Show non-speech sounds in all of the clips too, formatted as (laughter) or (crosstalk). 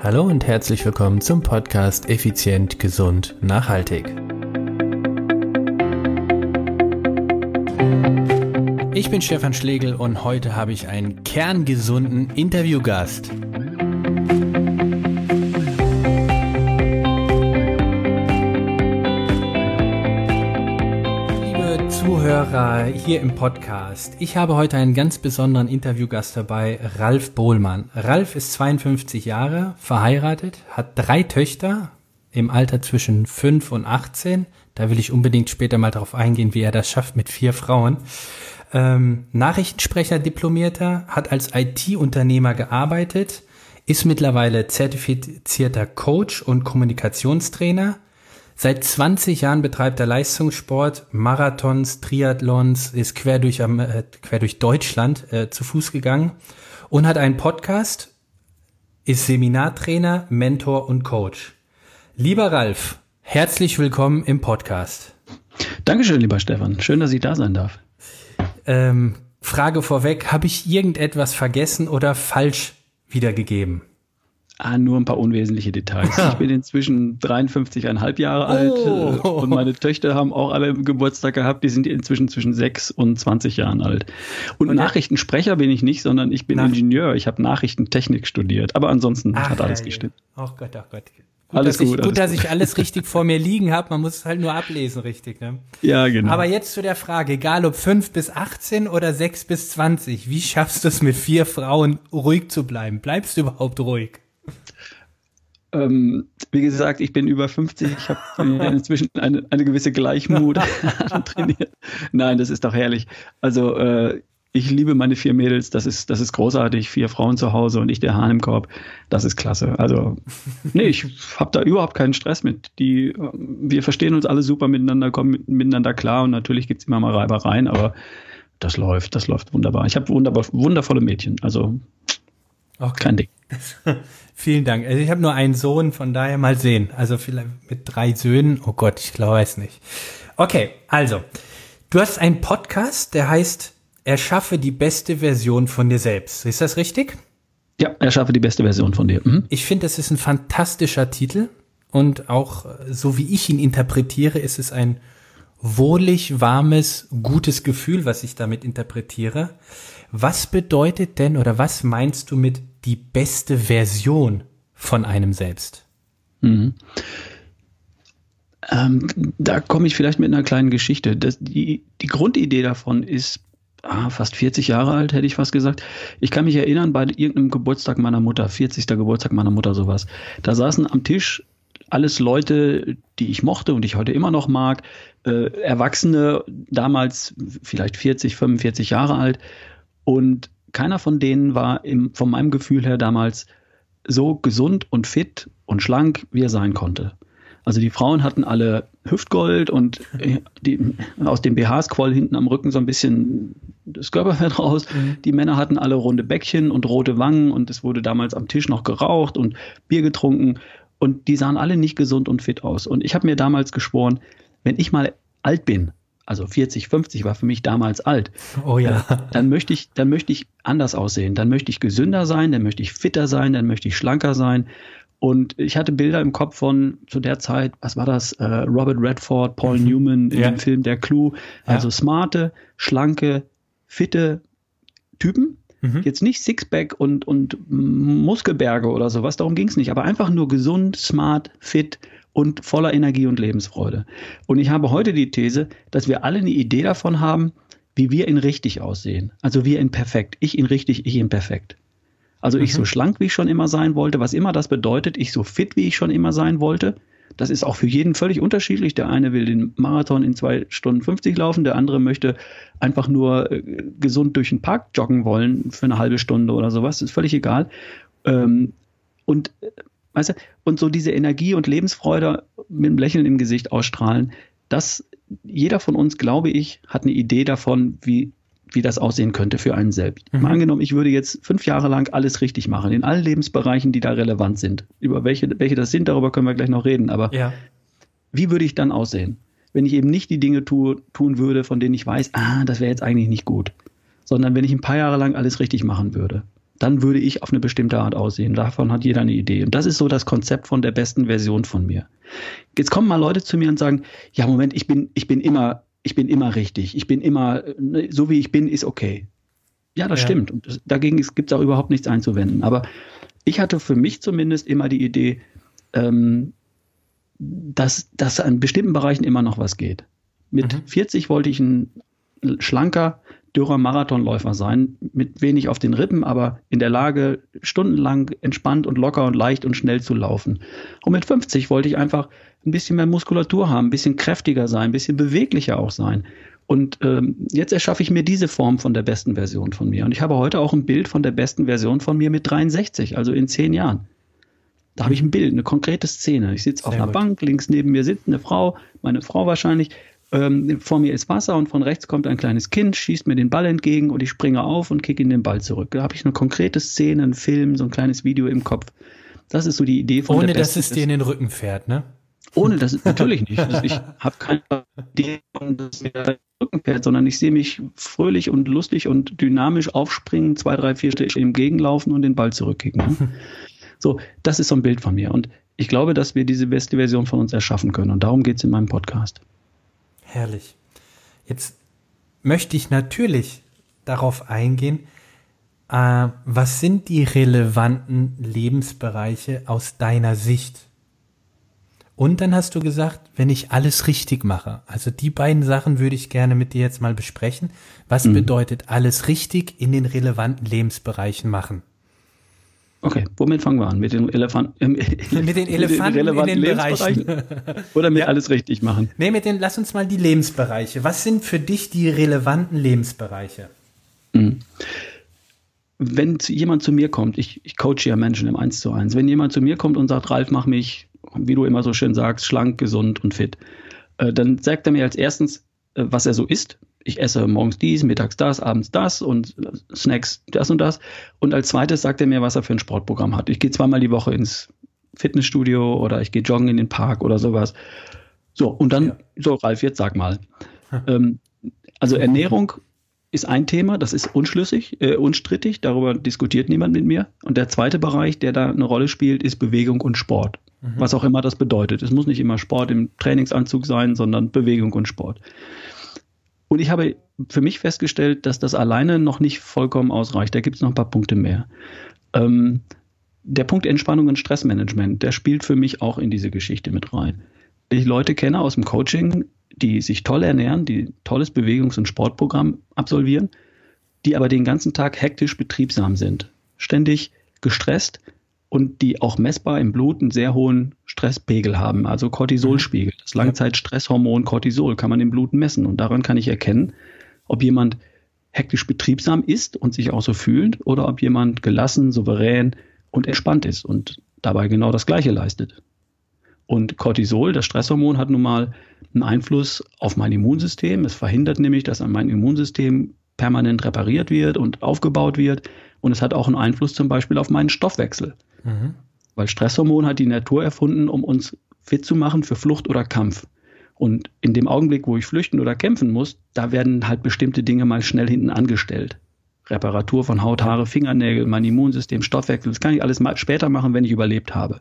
Hallo und herzlich willkommen zum Podcast Effizient, Gesund, Nachhaltig. Ich bin Stefan Schlegel und heute habe ich einen kerngesunden Interviewgast. Zuhörer hier im Podcast, ich habe heute einen ganz besonderen Interviewgast dabei, Ralf Bohlmann. Ralf ist 52 Jahre, verheiratet, hat drei Töchter im Alter zwischen 5 und 18. Da will ich unbedingt später mal darauf eingehen, wie er das schafft mit vier Frauen. Ähm, Nachrichtensprecher Diplomierter, hat als IT-Unternehmer gearbeitet, ist mittlerweile zertifizierter Coach und Kommunikationstrainer. Seit 20 Jahren betreibt er Leistungssport, Marathons, Triathlons, ist quer durch, äh, quer durch Deutschland äh, zu Fuß gegangen und hat einen Podcast, ist Seminartrainer, Mentor und Coach. Lieber Ralf, herzlich willkommen im Podcast. Dankeschön, lieber Stefan. Schön, dass ich da sein darf. Ähm, Frage vorweg, habe ich irgendetwas vergessen oder falsch wiedergegeben? Ah, nur ein paar unwesentliche Details. (laughs) Ich bin inzwischen 53,5 Jahre alt Oh. und meine Töchter haben auch alle Geburtstag gehabt. Die sind inzwischen zwischen 6 und 20 Jahren alt. Und, Und- Nachrichtensprecher bin ich nicht, sondern ich bin Nach- Ingenieur. Ich habe Nachrichtentechnik studiert. Aber ansonsten Ach, hat alles herrje. gestimmt. Ach Gott, ach Gott. Gut, Alles dass ich, gut, gut, alles dass gut. ich alles richtig vor mir liegen habe. Man muss es halt nur ablesen, richtig. Ne? Ja, genau. Aber jetzt zu der Frage, egal ob 5 bis 18 oder 6 bis 20, wie schaffst du es mit vier Frauen ruhig zu bleiben? Bleibst du überhaupt ruhig? Ähm, wie gesagt, ich bin über 50. Ich habe (laughs) inzwischen eine, eine gewisse Gleichmut (laughs) (laughs) trainiert. Nein, das ist doch herrlich. Also äh, ich liebe meine vier Mädels. Das ist, das ist großartig. Vier Frauen zu Hause und ich der Hahn im Korb. Das ist klasse. Also nee, ich habe da überhaupt keinen Stress mit. Die, äh, wir verstehen uns alle super miteinander, kommen mit, miteinander klar und natürlich gibt's immer mal Reibereien, aber das läuft, das läuft wunderbar. Ich habe wunderbar, wundervolle Mädchen. Also Okay. kein Ding. (laughs) Vielen Dank. Also ich habe nur einen Sohn, von daher mal sehen. Also vielleicht mit drei Söhnen. Oh Gott, ich glaube es nicht. Okay, also du hast einen Podcast, der heißt Erschaffe die beste Version von dir selbst. Ist das richtig? Ja, erschaffe die beste Version von dir. Mhm. Ich finde, das ist ein fantastischer Titel und auch äh, so wie ich ihn interpretiere, ist es ein wohlig, warmes, gutes Gefühl, was ich damit interpretiere. Was bedeutet denn oder was meinst du mit die beste Version von einem selbst? Ähm, da komme ich vielleicht mit einer kleinen Geschichte. Das, die, die Grundidee davon ist ah, fast 40 Jahre alt, hätte ich fast gesagt. Ich kann mich erinnern, bei irgendeinem Geburtstag meiner Mutter, 40. Geburtstag meiner Mutter, sowas. Da saßen am Tisch alles Leute, die ich mochte und ich heute immer noch mag, äh, Erwachsene, damals vielleicht 40, 45 Jahre alt. Und keiner von denen war im, von meinem Gefühl her damals so gesund und fit und schlank, wie er sein konnte. Also die Frauen hatten alle Hüftgold und äh, die, aus dem BHs quoll hinten am Rücken so ein bisschen das Körperfett raus. Die Männer hatten alle runde Bäckchen und rote Wangen und es wurde damals am Tisch noch geraucht und Bier getrunken und die sahen alle nicht gesund und fit aus. Und ich habe mir damals geschworen, wenn ich mal alt bin, also 40, 50 war für mich damals alt, Oh ja. dann möchte ich, dann möchte ich anders aussehen. Dann möchte ich gesünder sein, dann möchte ich fitter sein, dann möchte ich schlanker sein. Und ich hatte Bilder im Kopf von zu der Zeit, was war das? Äh, Robert Redford, Paul Newman in Ja. dem Film Der Clue. Also smarte, schlanke, fitte Typen. Mhm. Jetzt nicht Sixpack und, und Muskelberge oder sowas, darum ging es nicht, aber einfach nur gesund, smart, fit und voller Energie und Lebensfreude. Und ich habe heute die These, dass wir alle eine Idee davon haben, wie wir in richtig aussehen. Also wir in perfekt. Ich in richtig, ich in perfekt. Also ich so schlank, wie ich schon immer sein wollte, was immer das bedeutet, ich so fit, wie ich schon immer sein wollte. Das ist auch für jeden völlig unterschiedlich. Der eine will den Marathon in zwei Stunden 50 laufen, der andere möchte einfach nur äh, gesund durch den Park joggen wollen für eine halbe Stunde oder sowas. Ist völlig egal. Ähm, und, äh, weißt du, und so diese Energie und Lebensfreude mit einem Lächeln im Gesicht ausstrahlen, das, jeder von uns, glaube ich, hat eine Idee davon, wie, wie das aussehen könnte für einen selbst. Mal angenommen, ich würde jetzt fünf Jahre lang alles richtig machen, in allen Lebensbereichen, die da relevant sind. Über welche, welche das sind, darüber können wir gleich noch reden. Aber Ja. wie würde ich dann aussehen, wenn ich eben nicht die Dinge tu, tun würde, von denen ich weiß, ah, das wäre jetzt eigentlich nicht gut, sondern wenn ich ein paar Jahre lang alles richtig machen würde. Dann würde ich auf eine bestimmte Art aussehen. Davon hat jeder eine Idee. Und das ist so das Konzept von der besten Version von mir. Jetzt kommen mal Leute zu mir und sagen, ja, Moment, ich bin, ich bin immer, ich bin immer richtig. Ich bin immer, ne, so wie ich bin, ist okay. Ja, das ja. stimmt. Und das, dagegen gibt es auch überhaupt nichts einzuwenden. Aber ich hatte für mich zumindest immer die Idee, ähm, dass, dass an bestimmten Bereichen immer noch was geht. Mit mhm. 40 wollte ich ein schlanker, dürrer Marathonläufer sein, mit wenig auf den Rippen, aber in der Lage, stundenlang entspannt und locker und leicht und schnell zu laufen. Und mit 50 wollte ich einfach ein bisschen mehr Muskulatur haben, ein bisschen kräftiger sein, ein bisschen beweglicher auch sein. Und ähm, jetzt erschaffe ich mir diese Form von der besten Version von mir. Und ich habe heute auch ein Bild von der besten Version von mir mit 63, also in zehn Jahren. Da habe ich ein Bild, eine konkrete Szene. Ich sitze auf einer gut. Bank, links neben mir sitzt eine Frau, meine Frau wahrscheinlich, ähm, vor mir ist Wasser und von rechts kommt ein kleines Kind, schießt mir den Ball entgegen und ich springe auf und kicke in den Ball zurück. Da habe ich eine konkrete Szene, einen Film, so ein kleines Video im Kopf. Das ist so die Idee von Ohne dass es dir in den Rücken fährt, ne? Ohne das natürlich nicht. Also ich habe keine Idee, dass mir der Rücken fährt, sondern ich sehe mich fröhlich und lustig und dynamisch aufspringen, zwei, drei, vier Schritte im Gegenlaufen und den Ball zurückkicken. Ne? (laughs) So, das ist so ein Bild von mir. Und ich glaube, dass wir diese beste Version von uns erschaffen können. Und darum geht es in meinem Podcast. Herrlich. Jetzt möchte ich natürlich darauf eingehen, äh, was sind die relevanten Lebensbereiche aus deiner Sicht? Und dann hast du gesagt, wenn ich alles richtig mache, also die beiden Sachen würde ich gerne mit dir jetzt mal besprechen. Was mhm. bedeutet alles richtig in den relevanten Lebensbereichen machen? Okay, womit fangen wir an? Mit den Elefanten, (laughs) äh, mit den Elefanten in den Bereichen. Oder mit ja. alles richtig machen? Nee, mit den, lass uns mal die Lebensbereiche. Was sind für dich die relevanten Lebensbereiche? Mhm. Wenn jemand zu mir kommt, ich, ich coache ja Menschen im 1 zu 1, wenn jemand zu mir kommt und sagt, Ralf, mach mich, wie du immer so schön sagst, schlank, gesund und fit, äh, dann sagt er mir als erstens, äh, was er so isst, ich esse morgens dies, mittags das, abends das und Snacks das und das. Und als zweites sagt er mir, was er für ein Sportprogramm hat. Ich gehe zweimal die Woche ins Fitnessstudio oder ich gehe joggen in den Park oder sowas. So, und dann, ja. so Ralf, jetzt sag mal. ähm, also Ernährung ist ein Thema, das ist unschlüssig, äh, unstrittig, darüber diskutiert niemand mit mir. Und der zweite Bereich, der da eine Rolle spielt, ist Bewegung und Sport. Mhm. Was auch immer das bedeutet. Es muss nicht immer Sport im Trainingsanzug sein, sondern Bewegung und Sport. Und ich habe für mich festgestellt, dass das alleine noch nicht vollkommen ausreicht. Da gibt es noch ein paar Punkte mehr. Ähm, der Punkt Entspannung und Stressmanagement, der spielt für mich auch in diese Geschichte mit rein. Ich Leute kenne aus dem Coaching, die sich toll ernähren, die tolles Bewegungs- und Sportprogramm absolvieren, die aber den ganzen Tag hektisch betriebsam sind, ständig gestresst, und die auch messbar im Blut einen sehr hohen Stresspegel haben, also Cortisolspiegel. Das Langzeitstresshormon Cortisol kann man im Blut messen und daran kann ich erkennen, ob jemand hektisch betriebsam ist und sich auch so fühlt oder ob jemand gelassen, souverän und entspannt ist und dabei genau das Gleiche leistet. Und Cortisol, das Stresshormon, hat nun mal einen Einfluss auf mein Immunsystem. Es verhindert nämlich, dass mein Immunsystem permanent repariert wird und aufgebaut wird. Und es hat auch einen Einfluss zum Beispiel auf meinen Stoffwechsel. Mhm. Weil Stresshormon hat die Natur erfunden, um uns fit zu machen für Flucht oder Kampf. Und in dem Augenblick, wo ich flüchten oder kämpfen muss, da werden halt bestimmte Dinge mal schnell hinten angestellt. Reparatur von Haut, Haare, Fingernägel, mein Immunsystem, Stoffwechsel, das kann ich alles mal später machen, wenn ich überlebt habe.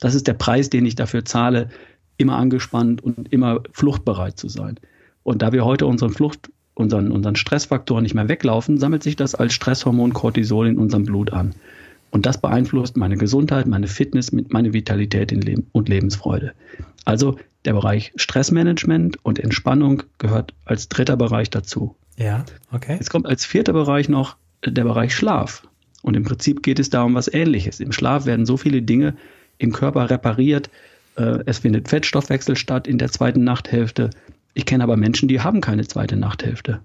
Das ist der Preis, den ich dafür zahle, immer angespannt und immer fluchtbereit zu sein. Und da wir heute unseren Flucht, unseren, unseren Stressfaktor nicht mehr weglaufen, sammelt sich das als Stresshormon Cortisol in unserem Blut an. Und das beeinflusst meine Gesundheit, meine Fitness, meine Vitalität und Lebensfreude. Also der Bereich Stressmanagement und Entspannung gehört als dritter Bereich dazu. Ja, okay. Jetzt kommt als vierter Bereich noch der Bereich Schlaf. Und im Prinzip geht es da um was Ähnliches. Im Schlaf werden so viele Dinge im Körper repariert. Äh, es findet Fettstoffwechsel statt in der zweiten Nachthälfte. Ich kenne aber Menschen, die haben keine zweite Nachthälfte.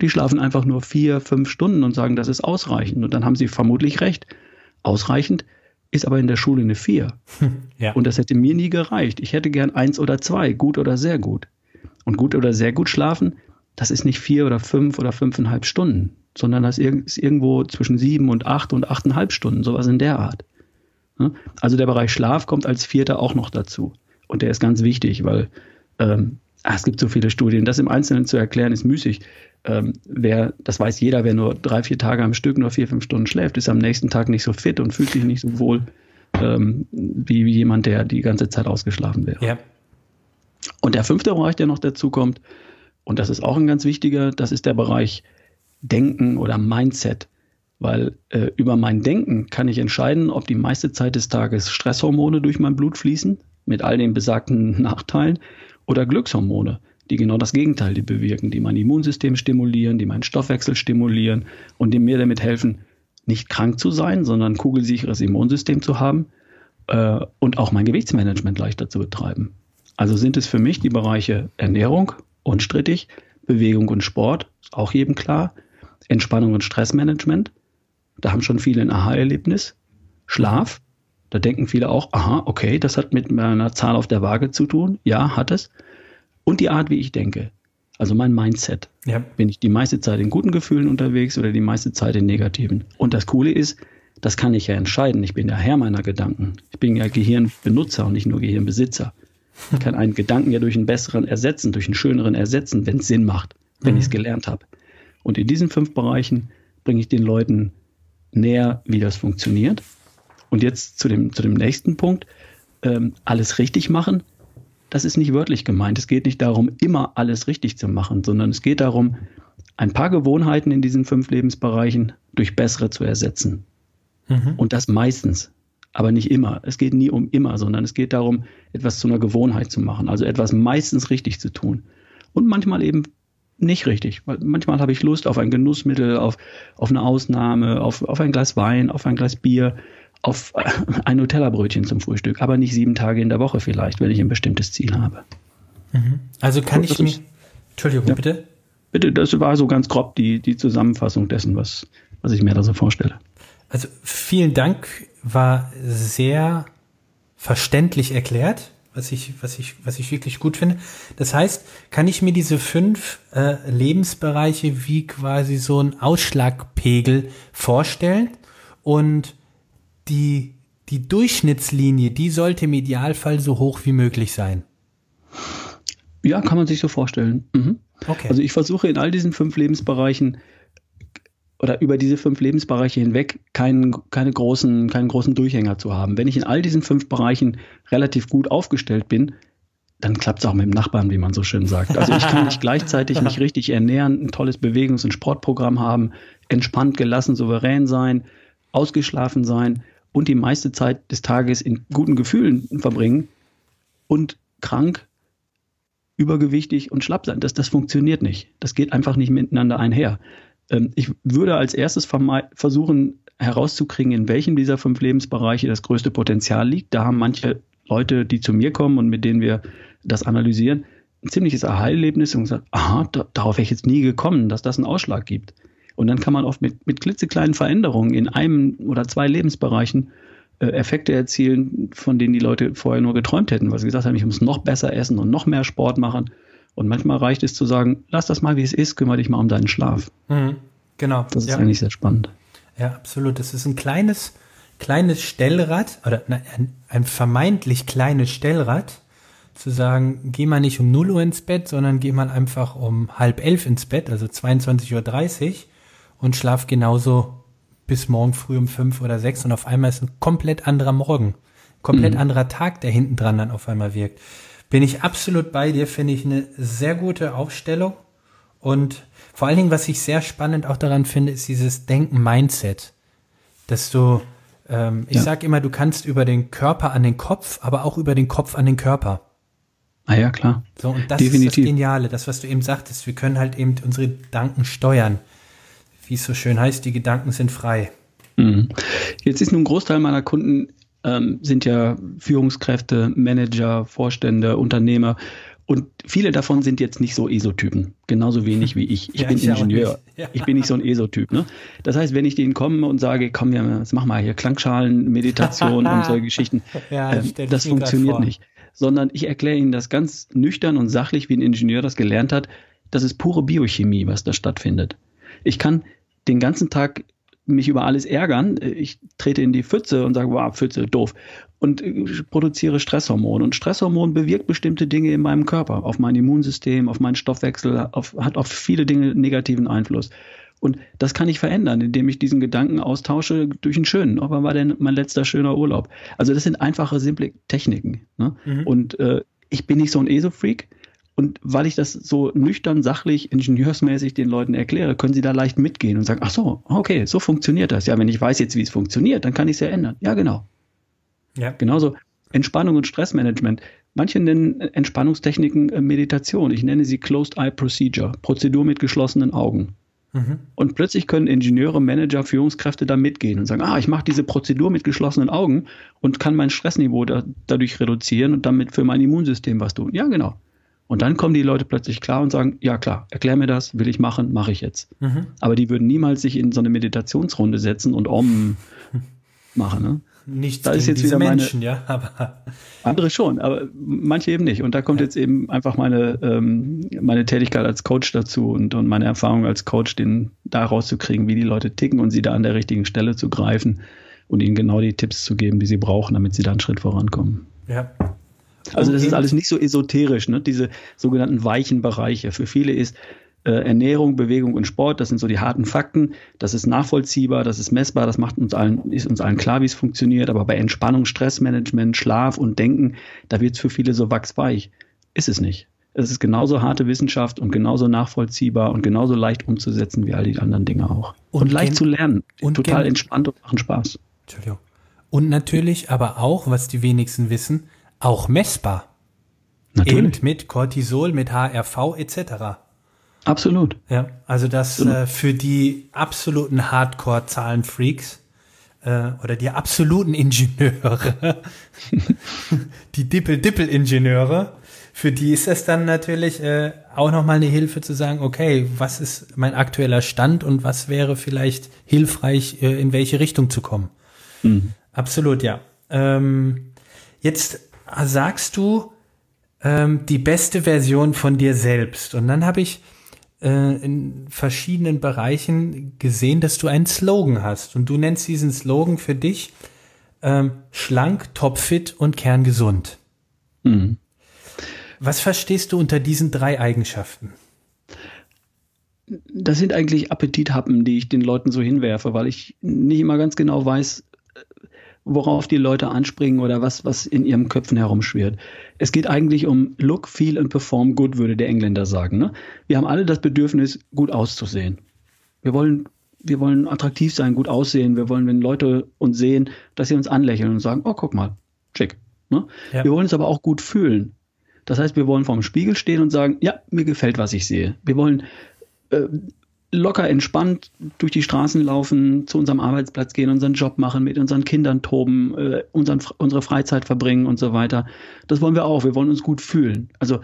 Die schlafen einfach nur vier, fünf Stunden und sagen, das ist ausreichend. Und dann haben sie vermutlich recht ausreichend, ist aber in der Schule eine 4. (laughs) Ja. Und das hätte mir nie gereicht. Ich hätte gern eins oder zwei, gut oder sehr gut. Und gut oder sehr gut schlafen, das ist nicht vier oder fünf oder fünfeinhalb Stunden, sondern das ist irgendwo zwischen sieben und acht und achteinhalb Stunden, sowas in der Art. Also der Bereich Schlaf kommt als vierter auch noch dazu. Und der ist ganz wichtig, weil ähm, ach, es gibt so viele Studien, das im Einzelnen zu erklären ist müßig. Ähm, wer, das weiß jeder, wer nur drei, vier Tage am Stück nur vier, fünf Stunden schläft, ist am nächsten Tag nicht so fit und fühlt sich nicht so wohl ähm, wie, wie jemand, der die ganze Zeit ausgeschlafen wäre. Ja. Und der fünfte Bereich, der noch dazu kommt, und das ist auch ein ganz wichtiger, das ist der Bereich Denken oder Mindset. Weil äh, über mein Denken kann ich entscheiden, ob die meiste Zeit des Tages Stresshormone durch mein Blut fließen, mit all den besagten Nachteilen, oder Glückshormone, die genau das Gegenteil bewirken, die mein Immunsystem stimulieren, die meinen Stoffwechsel stimulieren und die mir damit helfen, nicht krank zu sein, sondern kugelsicheres Immunsystem zu haben äh, und auch mein Gewichtsmanagement leichter zu betreiben. Also sind es für mich die Bereiche Ernährung, unstrittig, Bewegung und Sport, auch jedem klar, Entspannung und Stressmanagement, da haben schon viele ein Aha-Erlebnis, Schlaf, da denken viele auch, aha, okay, das hat mit meiner Zahl auf der Waage zu tun, ja, hat es, und die Art, wie ich denke. Also mein Mindset. Ja. Bin ich die meiste Zeit in guten Gefühlen unterwegs oder die meiste Zeit in negativen? Und das Coole ist, das kann ich ja entscheiden. Ich bin der Herr meiner Gedanken. Ich bin ja Gehirnbenutzer und nicht nur Gehirnbesitzer. Ich kann einen Gedanken ja durch einen besseren ersetzen, durch einen schöneren ersetzen, wenn es Sinn macht, wenn mhm. ich es gelernt habe. Und in diesen fünf Bereichen bringe ich den Leuten näher, wie das funktioniert. Und jetzt zu dem, zu dem nächsten Punkt. Ähm, alles richtig machen das ist nicht wörtlich gemeint. Es geht nicht darum, immer alles richtig zu machen, sondern es geht darum, ein paar Gewohnheiten in diesen fünf Lebensbereichen durch bessere zu ersetzen. Mhm. Und das meistens, aber nicht immer. Es geht nie um immer, sondern es geht darum, etwas zu einer Gewohnheit zu machen, also etwas meistens richtig zu tun. Und manchmal eben nicht richtig. Manchmal habe ich Lust auf ein Genussmittel, auf, auf eine Ausnahme, auf, auf ein Glas Wein, auf ein Glas Bier auf ein Nutella-Brötchen zum Frühstück, aber nicht sieben Tage in der Woche vielleicht, wenn ich ein bestimmtes Ziel habe. Mhm. Also kann ich mir. Entschuldigung, ja, bitte? Bitte, das war so ganz grob die, die Zusammenfassung dessen, was, was ich mir da so vorstelle. Also vielen Dank, war sehr verständlich erklärt, was ich, was ich, was ich wirklich gut finde. Das heißt, kann ich mir diese fünf äh, Lebensbereiche wie quasi so ein Ausschlagpegel vorstellen und die, die Durchschnittslinie, die sollte im Idealfall so hoch wie möglich sein. Ja, kann man sich so vorstellen. Mhm. Okay. Also ich versuche in all diesen fünf Lebensbereichen oder über diese fünf Lebensbereiche hinweg keinen, keine großen, keinen großen Durchhänger zu haben. Wenn ich in all diesen fünf Bereichen relativ gut aufgestellt bin, dann klappt es auch mit dem Nachbarn, wie man so schön sagt. Also ich kann nicht gleichzeitig mich richtig ernähren, ein tolles Bewegungs- und Sportprogramm haben, entspannt, gelassen, souverän sein, ausgeschlafen sein und die meiste Zeit des Tages in guten Gefühlen verbringen und krank, übergewichtig und schlapp sein. Das, das funktioniert nicht. Das geht einfach nicht miteinander einher. Ähm, ich würde als erstes versuchen herauszukriegen, in welchem dieser fünf Lebensbereiche das größte Potenzial liegt. Da haben manche Leute, die zu mir kommen und mit denen wir das analysieren, ein ziemliches Aha-Erlebnis und gesagt, aha, da, darauf wäre ich jetzt nie gekommen, dass das einen Ausschlag gibt. Und dann kann man oft mit, mit klitzekleinen Veränderungen in einem oder zwei Lebensbereichen äh, Effekte erzielen, von denen die Leute vorher nur geträumt hätten, weil sie gesagt haben, ich muss noch besser essen und noch mehr Sport machen. Und manchmal reicht es zu sagen, lass das mal, wie es ist, kümmere dich mal um deinen Schlaf. Mhm, genau. Das ist ja. eigentlich sehr spannend. Ja, absolut. Das ist ein kleines, kleines Stellrad oder ein, ein vermeintlich kleines Stellrad, zu sagen, geh mal nicht um 0 Uhr ins Bett, sondern geh mal einfach um halb elf ins Bett, also 22.30 Uhr und schlaf genauso bis morgen früh um fünf oder sechs und auf einmal ist ein komplett anderer Morgen, komplett mhm. anderer Tag, der hinten dran dann auf einmal wirkt. Bin ich absolut bei dir, finde ich eine sehr gute Aufstellung und vor allen Dingen, was ich sehr spannend auch daran finde, ist dieses Denken-Mindset, dass du, ähm, ich ja. sage immer, du kannst über den Körper an den Kopf, aber auch über den Kopf an den Körper. Ah ja, klar. So, und das Definitiv. ist das Geniale, das, was du eben sagtest, wir können halt eben unsere Gedanken steuern wie es so schön heißt, die Gedanken sind frei. Mhm. Jetzt ist nun ein Großteil meiner Kunden ähm, sind ja Führungskräfte, Manager, Vorstände, Unternehmer. Und viele davon sind jetzt nicht so Esotypen, genauso wenig wie ich. Ich ja, bin ich Ingenieur. Ja. Ich bin nicht so ein Esotyp. Ne? Das heißt, wenn ich denen komme und sage, komm, wir, jetzt mach mal hier Klangschalen, Meditation und solche Geschichten, (laughs) ja, äh, das funktioniert nicht. Sondern ich erkläre ihnen das ganz nüchtern und sachlich, wie ein Ingenieur das gelernt hat. Das ist pure Biochemie, was da stattfindet. Ich kann den ganzen Tag mich über alles ärgern. Ich trete in die Pfütze und sage, wow, Pfütze, doof. Und produziere Stresshormone. Und Stresshormon bewirkt bestimmte Dinge in meinem Körper, auf mein Immunsystem, auf meinen Stoffwechsel, auf, hat auf viele Dinge negativen Einfluss. Und das kann ich verändern, indem ich diesen Gedanken austausche durch einen schönen. Oh, wann war denn mein letzter schöner Urlaub? Also das sind einfache, simple Techniken. Ne? Mhm. Und äh, ich bin nicht so ein ESO-Freak. Und weil ich das so nüchtern, sachlich, ingenieursmäßig den Leuten erkläre, können sie da leicht mitgehen und sagen, ach so, okay, so funktioniert das. Ja, wenn ich weiß jetzt, wie es funktioniert, dann kann ich es ja ändern. Ja, genau. Ja. Genauso Entspannung und Stressmanagement. Manche nennen Entspannungstechniken äh, Meditation. Ich nenne sie Closed Eye Procedure, Prozedur mit geschlossenen Augen. Mhm. Und plötzlich können Ingenieure, Manager, Führungskräfte da mitgehen und sagen, ah, ich mache diese Prozedur mit geschlossenen Augen und kann mein Stressniveau da, dadurch reduzieren und damit für mein Immunsystem was tun. Ja, genau. Und dann kommen die Leute plötzlich klar und sagen, ja klar, erklär mir das, will ich machen, mache ich jetzt. Mhm. Aber die würden niemals sich in so eine Meditationsrunde setzen und Om (laughs) machen. Ne? Nicht da ist jetzt wieder meine, Menschen, ja, (laughs) aber andere schon, aber manche eben nicht. Und da kommt ja. jetzt eben einfach meine ähm, meine Tätigkeit als Coach dazu und, und meine Erfahrung als Coach, den da rauszukriegen, wie die Leute ticken und sie da an der richtigen Stelle zu greifen und ihnen genau die Tipps zu geben, die sie brauchen, damit sie da einen Schritt vorankommen. Ja, also das ist alles nicht so esoterisch, ne? diese sogenannten weichen Bereiche. Für viele ist äh, Ernährung, Bewegung und Sport, das sind so die harten Fakten, das ist nachvollziehbar, das ist messbar, das macht uns allen, ist uns allen klar, wie es funktioniert, aber bei Entspannung, Stressmanagement, Schlaf und Denken, da wird es für viele so wachsweich. Ist es nicht. Es ist genauso harte Wissenschaft und genauso nachvollziehbar und genauso leicht umzusetzen wie all die anderen Dinge auch. Und, und leicht zu lernen. Und total entspannt und machen Spaß. Entschuldigung. Und natürlich aber auch, was die wenigsten wissen, auch messbar. Natürlich. Eben mit Cortisol, mit HRV etc. Absolut. Ja, also das äh, für die absoluten Hardcore-Zahlenfreaks äh, oder die absoluten Ingenieure, (laughs) die Dippel-Dippel-Ingenieure, für die ist das dann natürlich äh, auch nochmal eine Hilfe zu sagen, okay, was ist mein aktueller Stand und was wäre vielleicht hilfreich, äh, in welche Richtung zu kommen. Mhm. Absolut, ja. Ähm, jetzt sagst du ähm, die beste Version von dir selbst. Und dann habe ich äh, in verschiedenen Bereichen gesehen, dass du einen Slogan hast. Und du nennst diesen Slogan für dich ähm, schlank, topfit und kerngesund. Mhm. Was verstehst du unter diesen drei Eigenschaften? Das sind eigentlich Appetithappen, die ich den Leuten so hinwerfe, weil ich nicht immer ganz genau weiß, worauf die Leute anspringen oder was, was in ihren Köpfen herumschwirrt. Es geht eigentlich um Look, Feel and Perform Good, würde der Engländer sagen. Ne? Wir haben alle das Bedürfnis, gut auszusehen. Wir wollen, wir wollen attraktiv sein, gut aussehen. Wir wollen, wenn Leute uns sehen, dass sie uns anlächeln und sagen, oh, guck mal, schick. Ne? Ja. Wir wollen uns aber auch gut fühlen. Das heißt, wir wollen vorm Spiegel stehen und sagen, ja, mir gefällt, was ich sehe. Wir wollen äh, locker entspannt durch die Straßen laufen, zu unserem Arbeitsplatz gehen, unseren Job machen, mit unseren Kindern toben, äh, unseren, unsere Freizeit verbringen und so weiter. Das wollen wir auch. Wir wollen uns gut fühlen. Also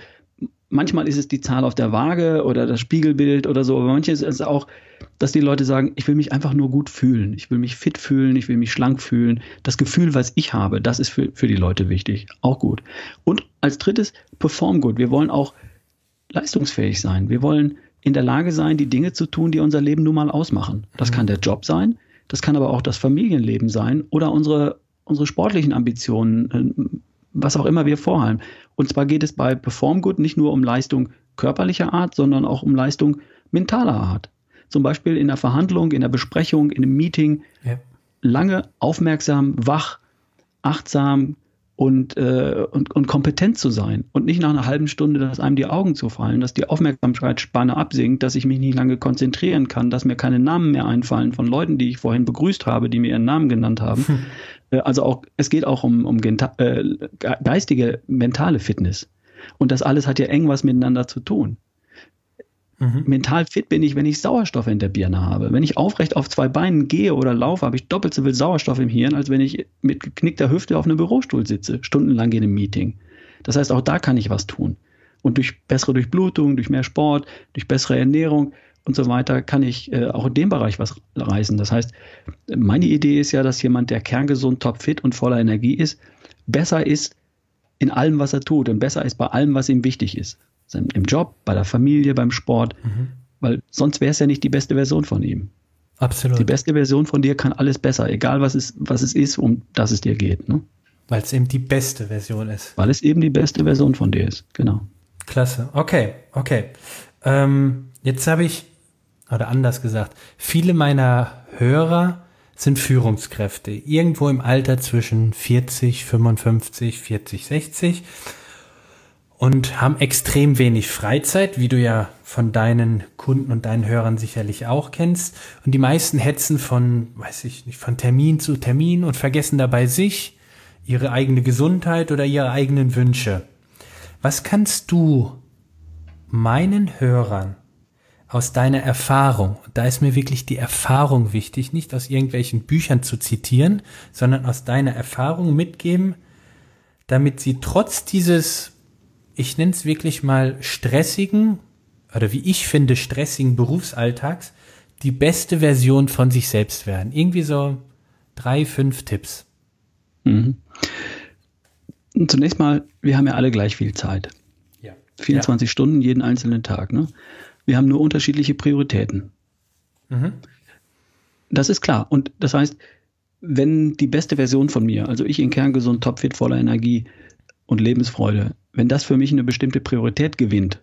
manchmal ist es die Zahl auf der Waage oder das Spiegelbild oder so, aber manchmal ist es auch, dass die Leute sagen, ich will mich einfach nur gut fühlen. Ich will mich fit fühlen, ich will mich schlank fühlen. Das Gefühl, was ich habe, das ist für, für die Leute wichtig. Auch gut. Und als drittes, perform gut. Wir wollen auch leistungsfähig sein. Wir wollen in der Lage sein, die Dinge zu tun, die unser Leben nun mal ausmachen. Das mhm. kann der Job sein, das kann aber auch das Familienleben sein oder unsere, unsere sportlichen Ambitionen, äh, was auch immer wir vorhaben. Und zwar geht es bei Perform Good nicht nur um Leistung körperlicher Art, sondern auch um Leistung mentaler Art. Zum Beispiel in der Verhandlung, in der Besprechung, in einem Meeting, ja. lange aufmerksam, wach, achtsam, und, äh, und, und kompetent zu sein und nicht nach einer halben Stunde, dass einem die Augen zufallen, dass die Aufmerksamkeitsspanne absinkt, dass ich mich nicht lange konzentrieren kann, dass mir keine Namen mehr einfallen von Leuten, die ich vorhin begrüßt habe, die mir ihren Namen genannt haben. Hm. Äh, also auch, es geht auch um, um äh, geistige, mentale Fitness. Und das alles hat ja eng was miteinander zu tun. Mhm. Mental fit bin ich, wenn ich Sauerstoff in der Birne habe. Wenn ich aufrecht auf zwei Beinen gehe oder laufe, habe ich doppelt so viel Sauerstoff im Hirn, als wenn ich mit geknickter Hüfte auf einem Bürostuhl sitze, stundenlang in einem Meeting. Das heißt, auch da kann ich was tun. Und durch bessere Durchblutung, durch mehr Sport, durch bessere Ernährung und so weiter kann ich äh, auch in dem Bereich was reißen. Das heißt, meine Idee ist ja, dass jemand, der kerngesund, topfit und voller Energie ist, besser ist in allem, was er tut und besser ist bei allem, was ihm wichtig ist im Job, bei der Familie, beim Sport, mhm. weil sonst wäre es ja nicht die beste Version von ihm. Absolut. Die beste Version von dir kann alles besser, egal was es, was es ist, um das es dir geht. Ne? Weil es eben die beste Version ist. Weil es eben die beste Version von dir ist, genau. Klasse. Okay, okay. Ähm, jetzt habe ich, oder anders gesagt, viele meiner Hörer sind Führungskräfte, irgendwo im Alter zwischen 40, 55, 40, 60 und haben extrem wenig Freizeit, wie du ja von deinen Kunden und deinen Hörern sicherlich auch kennst. Und die meisten hetzen von, weiß ich nicht, von Termin zu Termin und vergessen dabei sich, ihre eigene Gesundheit oder ihre eigenen Wünsche. Was kannst du meinen Hörern aus deiner Erfahrung, da ist mir wirklich die Erfahrung wichtig, nicht aus irgendwelchen Büchern zu zitieren, sondern aus deiner Erfahrung mitgeben, damit sie trotz dieses ich nenne es wirklich mal stressigen oder wie ich finde stressigen Berufsalltags die beste Version von sich selbst werden. Irgendwie so drei, fünf Tipps. Mhm. Zunächst mal, wir haben ja alle gleich viel Zeit. Ja. 24 ja. Stunden jeden einzelnen Tag. Ne? Wir haben nur unterschiedliche Prioritäten. Mhm. Das ist klar. Und das heißt, wenn die beste Version von mir, also ich in kerngesund, topfit, voller Energie und Lebensfreude, wenn das für mich eine bestimmte Priorität gewinnt,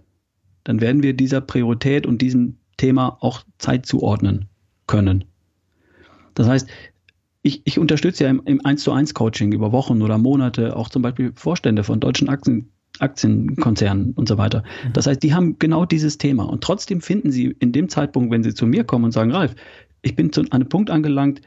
dann werden wir dieser Priorität und diesem Thema auch Zeit zuordnen können. Das heißt, ich, ich unterstütze ja im, im 1 zu 1 Coaching über Wochen oder Monate auch zum Beispiel Vorstände von deutschen Aktien, Aktienkonzernen und so weiter. Mhm. Das heißt, die haben genau dieses Thema und trotzdem finden sie in dem Zeitpunkt, wenn sie zu mir kommen und sagen, Ralf, ich bin zu einem Punkt angelangt,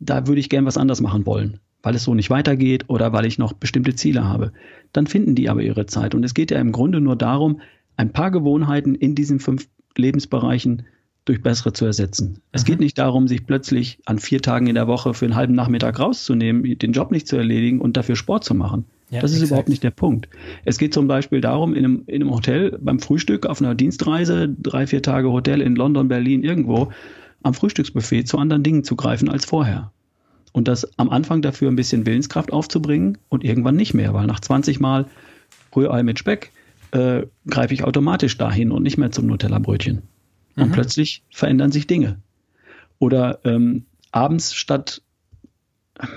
da würde ich gern was anders machen wollen weil es so nicht weitergeht oder weil ich noch bestimmte Ziele habe. Dann finden die aber ihre Zeit. Und es geht ja im Grunde nur darum, ein paar Gewohnheiten in diesen fünf Lebensbereichen durch bessere zu ersetzen. Es mhm. geht nicht darum, sich plötzlich an vier Tagen in der Woche für einen halben Nachmittag rauszunehmen, den Job nicht zu erledigen und dafür Sport zu machen. Ja, das ist exakt. überhaupt nicht der Punkt. Es geht zum Beispiel darum, in einem, in einem Hotel beim Frühstück auf einer Dienstreise, drei, vier Tage Hotel in London, Berlin, irgendwo, am Frühstücksbuffet zu anderen Dingen zu greifen als vorher und das am Anfang dafür ein bisschen Willenskraft aufzubringen und irgendwann nicht mehr, weil nach 20 Mal Rührei mit Speck äh, greife ich automatisch dahin und nicht mehr zum Nutella-Brötchen. Mhm. Und plötzlich verändern sich Dinge. Oder ähm, abends statt äh,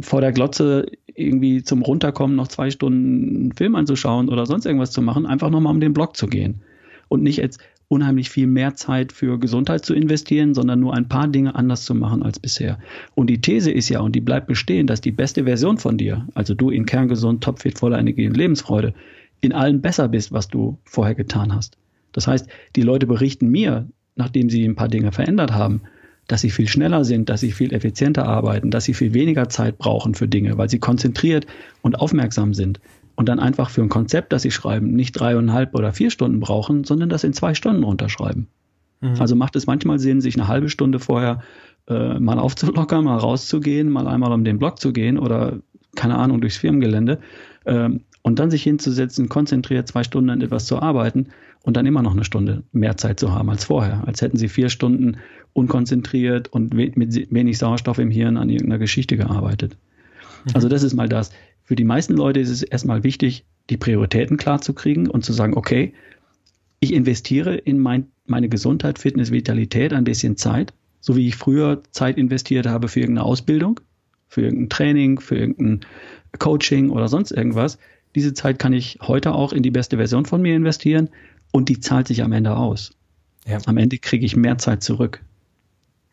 vor der Glotze irgendwie zum Runterkommen noch zwei Stunden Film anzuschauen oder sonst irgendwas zu machen, einfach nochmal um den Block zu gehen. Und nicht jetzt, unheimlich viel mehr Zeit für Gesundheit zu investieren, sondern nur ein paar Dinge anders zu machen als bisher. Und die These ist ja, und die bleibt bestehen, dass die beste Version von dir, also du in kerngesund, topfit, voller Energie und Lebensfreude, in allem besser bist, was du vorher getan hast. Das heißt, die Leute berichten mir, nachdem sie ein paar Dinge verändert haben, dass sie viel schneller sind, dass sie viel effizienter arbeiten, dass sie viel weniger Zeit brauchen für Dinge, weil sie konzentriert und aufmerksam sind und dann einfach für ein Konzept, das sie schreiben, nicht dreieinhalb oder vier Stunden brauchen, sondern das in zwei Stunden runterschreiben. Mhm. Also macht es manchmal Sinn, sich eine halbe Stunde vorher äh, mal aufzulockern, mal rauszugehen, mal einmal um den Block zu gehen oder keine Ahnung durchs Firmengelände ähm, und dann sich hinzusetzen, konzentriert zwei Stunden an etwas zu arbeiten und dann immer noch eine Stunde mehr Zeit zu haben als vorher, als hätten sie vier Stunden unkonzentriert und we mit wenig Sauerstoff im Hirn an irgendeiner Geschichte gearbeitet. Mhm. Also das ist mal das. Für die meisten Leute ist es erstmal wichtig, die Prioritäten klar zu kriegen und zu sagen, okay, ich investiere in mein, meine Gesundheit, Fitness, Vitalität ein bisschen Zeit, so wie ich früher Zeit investiert habe für irgendeine Ausbildung, für irgendein Training, für irgendein Coaching oder sonst irgendwas. Diese Zeit kann ich heute auch in die beste Version von mir investieren und die zahlt sich am Ende aus. Ja. Am Ende kriege ich mehr Zeit zurück.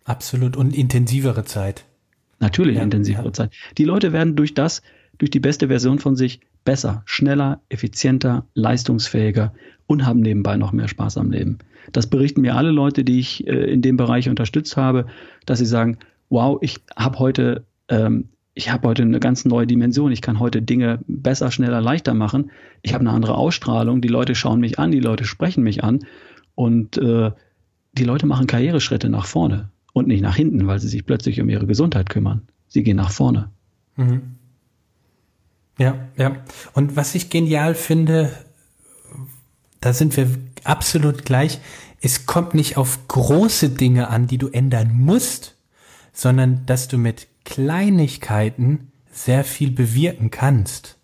Absolut und intensivere Zeit. Natürlich ja, intensivere ja. Zeit. Die Leute werden durch das, durch die beste Version von sich besser, schneller, effizienter, leistungsfähiger und haben nebenbei noch mehr Spaß am Leben. Das berichten mir alle Leute, die ich äh, in dem Bereich unterstützt habe, dass sie sagen, wow, ich habe heute, ähm, ich heute eine ganz neue Dimension. Ich kann heute Dinge besser, schneller, leichter machen. Ich habe eine andere Ausstrahlung. Die Leute schauen mich an, die Leute sprechen mich an und äh, die Leute machen Karriereschritte nach vorne und nicht nach hinten, weil sie sich plötzlich um ihre Gesundheit kümmern. Sie gehen nach vorne. Mhm. Ja, ja. Und was ich genial finde, da sind wir absolut gleich, es kommt nicht auf große Dinge an, die du ändern musst, sondern dass du mit Kleinigkeiten sehr viel bewirken kannst.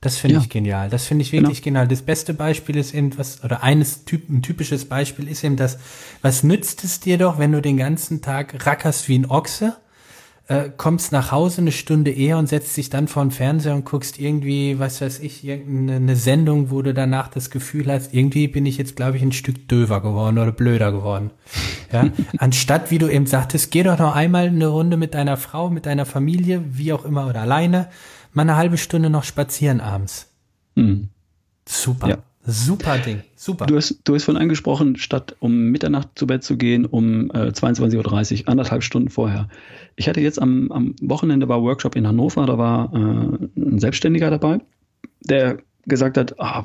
Das finde ja. ich genial. Das finde ich wirklich genau. genial. Das beste Beispiel ist eben was, oder eines typ, ein typisches Beispiel ist eben das, was nützt es dir doch, wenn du den ganzen Tag rackerst wie ein Ochse, äh, kommst nach Hause eine Stunde eher und setzt dich dann vor den Fernseher und guckst irgendwie, was weiß ich, irgendeine Sendung, wo du danach das Gefühl hast, irgendwie bin ich jetzt, glaube ich, ein Stück döver geworden oder blöder geworden. Ja, (laughs) anstatt, wie du eben sagtest, geh doch noch einmal eine Runde mit deiner Frau, mit deiner Familie, wie auch immer oder alleine mal eine halbe Stunde noch spazieren abends. Mhm. Super. Ja. Super Ding, super. Du hast, du hast von angesprochen, statt um Mitternacht zu Bett zu gehen, um äh, 22.30 Uhr, anderthalb Stunden vorher. Ich hatte jetzt am, am Wochenende war Workshop in Hannover, da war äh, ein Selbstständiger dabei, der gesagt hat, oh,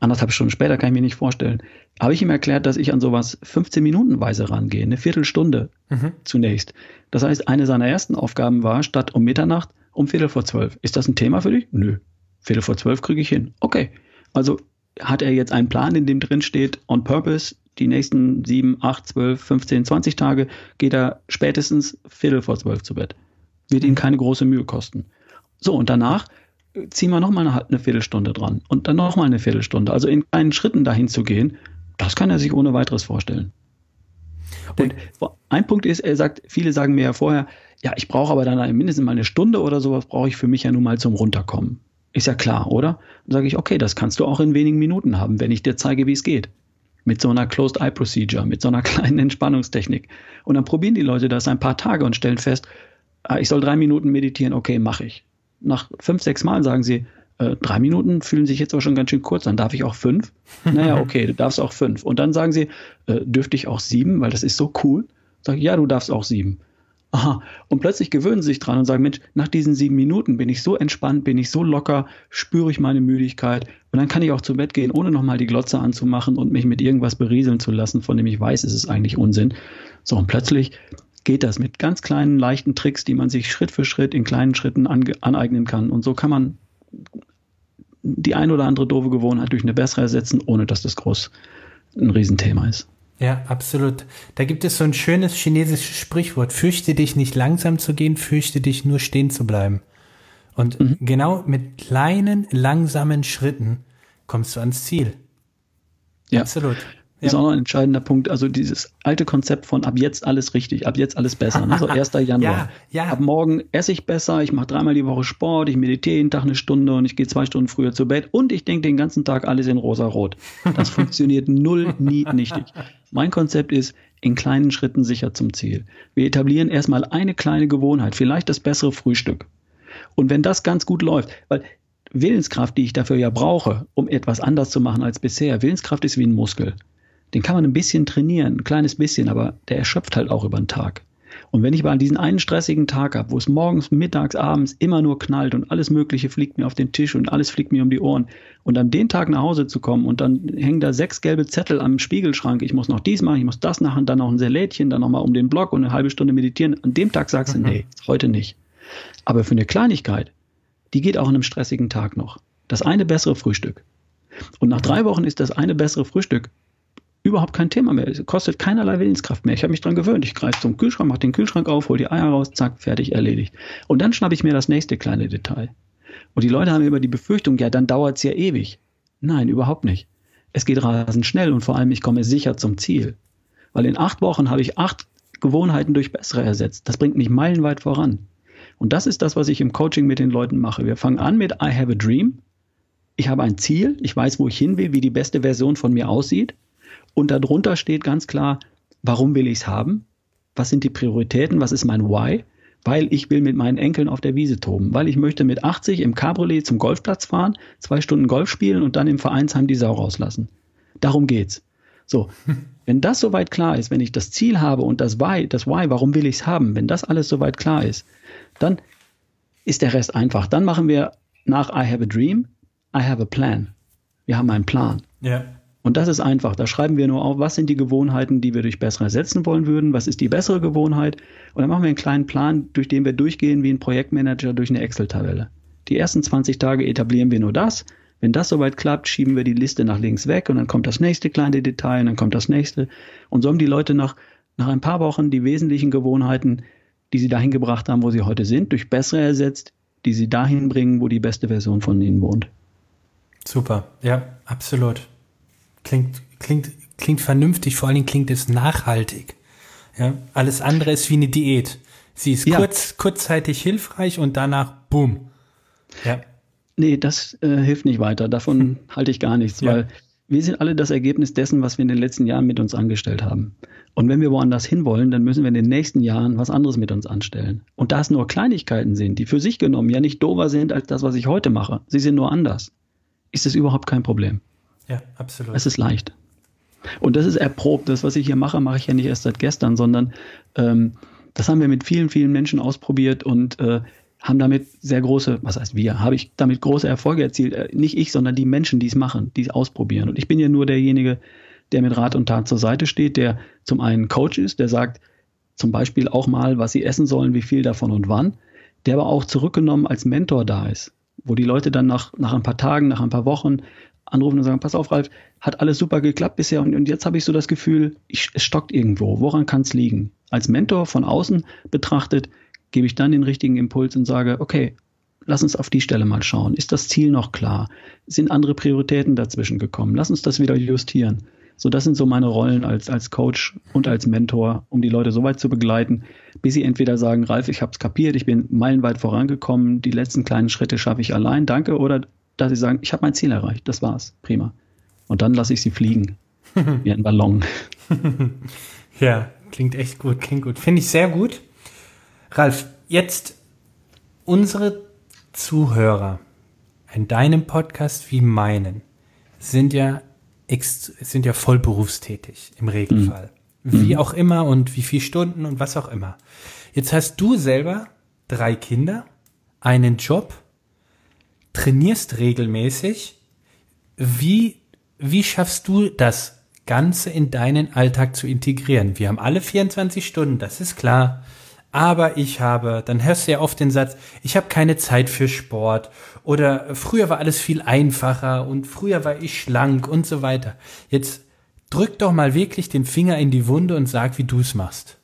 anderthalb Stunden später kann ich mir nicht vorstellen. Habe ich ihm erklärt, dass ich an sowas 15 Minuten weise rangehe, eine Viertelstunde mhm. zunächst. Das heißt, eine seiner ersten Aufgaben war, statt um Mitternacht um Viertel vor zwölf. Ist das ein Thema für dich? Nö. Viertel vor zwölf kriege ich hin. Okay. Also hat er jetzt einen Plan, in dem drin steht, on purpose, die nächsten sieben, acht, zwölf, 15, 20 Tage geht er spätestens Viertel vor zwölf zu Bett. Wird ihn keine große Mühe kosten. So, und danach ziehen wir nochmal eine, eine Viertelstunde dran und dann nochmal eine Viertelstunde. Also in kleinen Schritten dahin zu gehen, das kann er sich ohne weiteres vorstellen. Und ein Punkt ist, er sagt, viele sagen mir ja vorher, ja, ich brauche aber dann mindestens mal eine Stunde oder sowas, brauche ich für mich ja nun mal zum Runterkommen. Ist ja klar, oder? Dann sage ich, okay, das kannst du auch in wenigen Minuten haben, wenn ich dir zeige, wie es geht. Mit so einer Closed Eye Procedure, mit so einer (laughs) kleinen Entspannungstechnik. Und dann probieren die Leute das ein paar Tage und stellen fest, ah, ich soll drei Minuten meditieren, okay, mache ich. Nach fünf, sechs Mal sagen sie, äh, drei Minuten fühlen sich jetzt aber schon ganz schön kurz dann Darf ich auch fünf? (laughs) naja, okay, du darfst auch fünf. Und dann sagen sie, äh, dürfte ich auch sieben, weil das ist so cool? Sag ich, ja, du darfst auch sieben. Aha. Und plötzlich gewöhnen sie sich dran und sagen, Mensch, nach diesen sieben Minuten bin ich so entspannt, bin ich so locker, spüre ich meine Müdigkeit und dann kann ich auch zu Bett gehen, ohne nochmal die Glotze anzumachen und mich mit irgendwas berieseln zu lassen, von dem ich weiß, es ist eigentlich Unsinn. So, und plötzlich geht das mit ganz kleinen, leichten Tricks, die man sich Schritt für Schritt in kleinen Schritten aneignen kann. Und so kann man die ein oder andere doofe Gewohnheit durch eine bessere ersetzen, ohne dass das groß ein Riesenthema ist. Ja, absolut. Da gibt es so ein schönes chinesisches Sprichwort. Fürchte dich nicht langsam zu gehen, fürchte dich nur stehen zu bleiben. Und mhm. genau mit kleinen, langsamen Schritten kommst du ans Ziel. Ja. Absolut. Das ist auch noch ein entscheidender Punkt. Also dieses alte Konzept von ab jetzt alles richtig, ab jetzt alles besser. Ne? So (laughs) 1. Januar. Ja, ja. Ab morgen esse ich besser, ich mache dreimal die Woche Sport, ich meditiere jeden Tag eine Stunde und ich gehe zwei Stunden früher zu Bett und ich denke den ganzen Tag alles in rosa-rot. Das funktioniert (laughs) null, nie, nichtig. Mein Konzept ist, in kleinen Schritten sicher zum Ziel. Wir etablieren erstmal eine kleine Gewohnheit, vielleicht das bessere Frühstück. Und wenn das ganz gut läuft, weil Willenskraft, die ich dafür ja brauche, um etwas anders zu machen als bisher, Willenskraft ist wie ein Muskel den kann man ein bisschen trainieren, ein kleines bisschen, aber der erschöpft halt auch über den Tag. Und wenn ich mal diesen einen stressigen Tag habe, wo es morgens, mittags, abends immer nur knallt und alles Mögliche fliegt mir auf den Tisch und alles fliegt mir um die Ohren und an den Tag nach Hause zu kommen und dann hängen da sechs gelbe Zettel am Spiegelschrank, ich muss noch dies machen, ich muss das machen, dann noch ein Salätchen, dann nochmal um den Block und eine halbe Stunde meditieren, an dem Tag sagst du, mhm. (laughs) nee, heute nicht. Aber für eine Kleinigkeit, die geht auch an einem stressigen Tag noch. Das eine bessere Frühstück. Und nach drei Wochen ist das eine bessere Frühstück überhaupt kein Thema mehr. Es kostet keinerlei Willenskraft mehr. Ich habe mich dran gewöhnt. Ich greife zum Kühlschrank, mache den Kühlschrank auf, hole die Eier raus, zack, fertig, erledigt. Und dann schnappe ich mir das nächste kleine Detail. Und die Leute haben immer die Befürchtung, ja, dann dauert es ja ewig. Nein, überhaupt nicht. Es geht rasend schnell und vor allem, ich komme sicher zum Ziel. Weil in acht Wochen habe ich acht Gewohnheiten durch bessere ersetzt. Das bringt mich meilenweit voran. Und das ist das, was ich im Coaching mit den Leuten mache. Wir fangen an mit I have a dream. Ich habe ein Ziel. Ich weiß, wo ich hin will, wie die beste Version von mir aussieht. Und darunter steht ganz klar, warum will ich es haben? Was sind die Prioritäten? Was ist mein Why? Weil ich will mit meinen Enkeln auf der Wiese toben. Weil ich möchte mit 80 im Cabriolet zum Golfplatz fahren, zwei Stunden Golf spielen und dann im Vereinsheim die Sau rauslassen. Darum geht's. So. (laughs) Wenn das soweit klar ist, wenn ich das Ziel habe und das Why, das Why, warum will ich es haben, wenn das alles soweit klar ist, dann ist der Rest einfach. Dann machen wir nach I have a dream, I have a plan. Wir haben einen Plan. Ja. Und das ist einfach. Da schreiben wir nur auf, was sind die Gewohnheiten, die wir durch bessere ersetzen wollen würden, was ist die bessere Gewohnheit. Und dann machen wir einen kleinen Plan, durch den wir durchgehen wie ein Projektmanager durch eine Excel-Tabelle. Die ersten 20 Tage etablieren wir nur das. Wenn das soweit klappt, schieben wir die Liste nach links weg und dann kommt das nächste kleine Detail und dann kommt das nächste. Und so haben die Leute nach, nach ein paar Wochen die wesentlichen Gewohnheiten, die sie dahin gebracht haben, wo sie heute sind, durch bessere ersetzt, die sie dahin bringen, wo die beste Version von ihnen wohnt. Super, ja, absolut. Klingt, klingt, klingt vernünftig, vor allen Dingen klingt es nachhaltig. Ja, alles andere ist wie eine Diät. Sie ist ja. kurz, kurzzeitig hilfreich und danach boom. Ja. Nee, das äh, hilft nicht weiter. Davon (laughs) halte ich gar nichts, ja. weil wir sind alle das Ergebnis dessen, was wir in den letzten Jahren mit uns angestellt haben. Und wenn wir woanders hinwollen, dann müssen wir in den nächsten Jahren was anderes mit uns anstellen. Und da es nur Kleinigkeiten sind, die für sich genommen ja nicht dover sind als das, was ich heute mache, sie sind nur anders, ist es überhaupt kein Problem. Ja, absolut. Es ist leicht. Und das ist erprobt. Das, was ich hier mache, mache ich ja nicht erst seit gestern, sondern ähm, das haben wir mit vielen, vielen Menschen ausprobiert und äh, haben damit sehr große, was heißt wir, habe ich damit große Erfolge erzielt. Äh, nicht ich, sondern die Menschen, die es machen, die es ausprobieren. Und ich bin ja nur derjenige, der mit Rat und Tat zur Seite steht, der zum einen Coach ist, der sagt zum Beispiel auch mal, was sie essen sollen, wie viel davon und wann, der aber auch zurückgenommen als Mentor da ist, wo die Leute dann nach, nach ein paar Tagen, nach ein paar Wochen anrufen und sagen, pass auf, Ralf, hat alles super geklappt bisher und, und jetzt habe ich so das Gefühl, ich, es stockt irgendwo. Woran kann es liegen? Als Mentor von außen betrachtet, gebe ich dann den richtigen Impuls und sage, okay, lass uns auf die Stelle mal schauen. Ist das Ziel noch klar? Sind andere Prioritäten dazwischen gekommen? Lass uns das wieder justieren. So, das sind so meine Rollen als, als Coach und als Mentor, um die Leute so weit zu begleiten, bis sie entweder sagen, Ralf, ich habe es kapiert, ich bin meilenweit vorangekommen, die letzten kleinen Schritte schaffe ich allein, danke, oder dass sie sagen, ich habe mein Ziel erreicht, das war's, prima. Und dann lasse ich sie fliegen, (laughs) wie ein Ballon. (laughs) ja, klingt echt gut, klingt gut. Finde ich sehr gut. Ralf, jetzt unsere Zuhörer in deinem Podcast wie meinen sind ja sind ja voll berufstätig im Regelfall. Mhm. Wie mhm. auch immer und wie viel Stunden und was auch immer. Jetzt hast du selber drei Kinder, einen Job, trainierst regelmäßig. Wie, wie schaffst du das Ganze in deinen Alltag zu integrieren? Wir haben alle 24 Stunden, das ist klar aber ich habe, dann hörst du ja oft den Satz, ich habe keine Zeit für Sport oder früher war alles viel einfacher und früher war ich schlank und so weiter. Jetzt drück doch mal wirklich den Finger in die Wunde und sag, wie du es machst.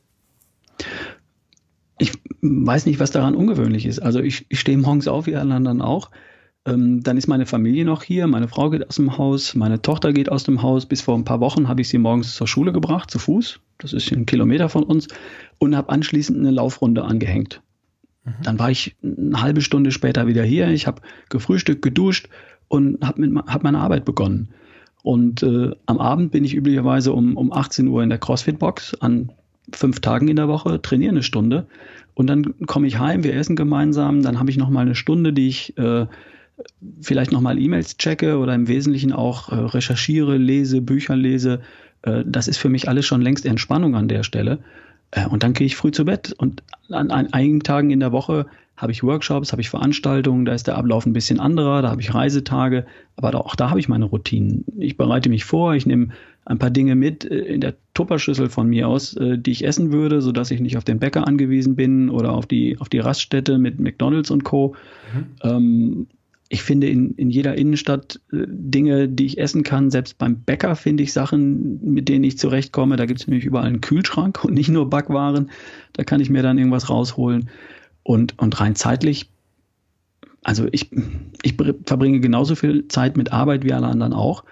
Ich weiß nicht, was daran ungewöhnlich ist. Also ich, ich stehe morgens auf, wie alle anderen auch. Ähm, dann ist meine Familie noch hier, meine Frau geht aus dem Haus, meine Tochter geht aus dem Haus. Bis vor ein paar Wochen habe ich sie morgens zur Schule gebracht, zu Fuß. Das ist ein Kilometer von uns. Und habe anschließend eine Laufrunde angehängt. Mhm. Dann war ich eine halbe Stunde später wieder hier. Ich habe gefrühstückt, geduscht und habe hab meine Arbeit begonnen. Und äh, am Abend bin ich üblicherweise um, um 18 Uhr in der CrossFit-Box an fünf Tagen in der Woche, trainiere eine Stunde und dann komme ich heim, wir essen gemeinsam, dann habe ich noch mal eine Stunde, die ich äh, vielleicht nochmal E-Mails checke oder im Wesentlichen auch äh, recherchiere, lese, Bücher lese, äh, das ist für mich alles schon längst Entspannung an der Stelle. Äh, und dann gehe ich früh zu Bett. Und an, an einigen Tagen in der Woche habe ich Workshops, habe ich Veranstaltungen, da ist der Ablauf ein bisschen anderer, da habe ich Reisetage, aber auch da habe ich meine Routinen. Ich bereite mich vor, ich nehme ein paar Dinge mit äh, in der Tupperschüssel von mir aus, äh, die ich essen würde, sodass ich nicht auf den Bäcker angewiesen bin oder auf die, auf die Raststätte mit McDonalds und Co. Mhm. Ähm, ich finde in, in jeder Innenstadt äh, Dinge, die ich essen kann. Selbst beim Bäcker finde ich Sachen, mit denen ich zurechtkomme. Da gibt es nämlich überall einen Kühlschrank und nicht nur Backwaren. Da kann ich mir dann irgendwas rausholen. Und, und rein zeitlich, also ich, ich verbringe genauso viel Zeit mit Arbeit wie alle anderen auch.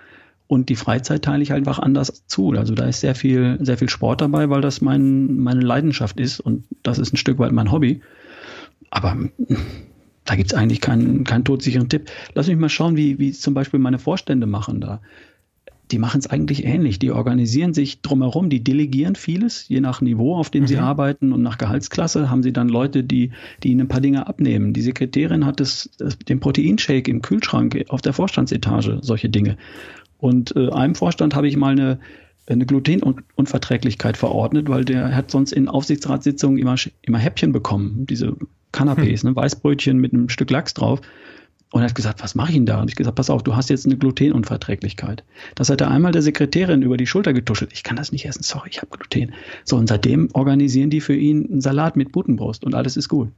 Und die Freizeit teile ich einfach anders zu. Also da ist sehr viel, sehr viel Sport dabei, weil das mein, meine Leidenschaft ist und das ist ein Stück weit mein Hobby. Aber da gibt es eigentlich keinen, keinen todsicheren Tipp. Lass mich mal schauen, wie, wie zum Beispiel meine Vorstände machen da. Die machen es eigentlich ähnlich. Die organisieren sich drumherum, die delegieren vieles, je nach Niveau, auf dem mhm. sie arbeiten und nach Gehaltsklasse haben sie dann Leute, die, die ihnen ein paar Dinge abnehmen. Die Sekretärin hat das, das den Proteinshake im Kühlschrank auf der Vorstandsetage, solche Dinge. Und äh, einem Vorstand habe ich mal eine, eine Glutenunverträglichkeit verordnet, weil der hat sonst in Aufsichtsratssitzungen immer, immer Häppchen bekommen, diese Canapés, hm. ne, Weißbrötchen mit einem Stück Lachs drauf. Und er hat gesagt, was mache ich denn da? Und ich gesagt, pass auf, du hast jetzt eine Glutenunverträglichkeit. Das hat er einmal der Sekretärin über die Schulter getuschelt. Ich kann das nicht essen, sorry, ich habe Gluten. So, und seitdem organisieren die für ihn einen Salat mit Butenbrust und alles ist gut.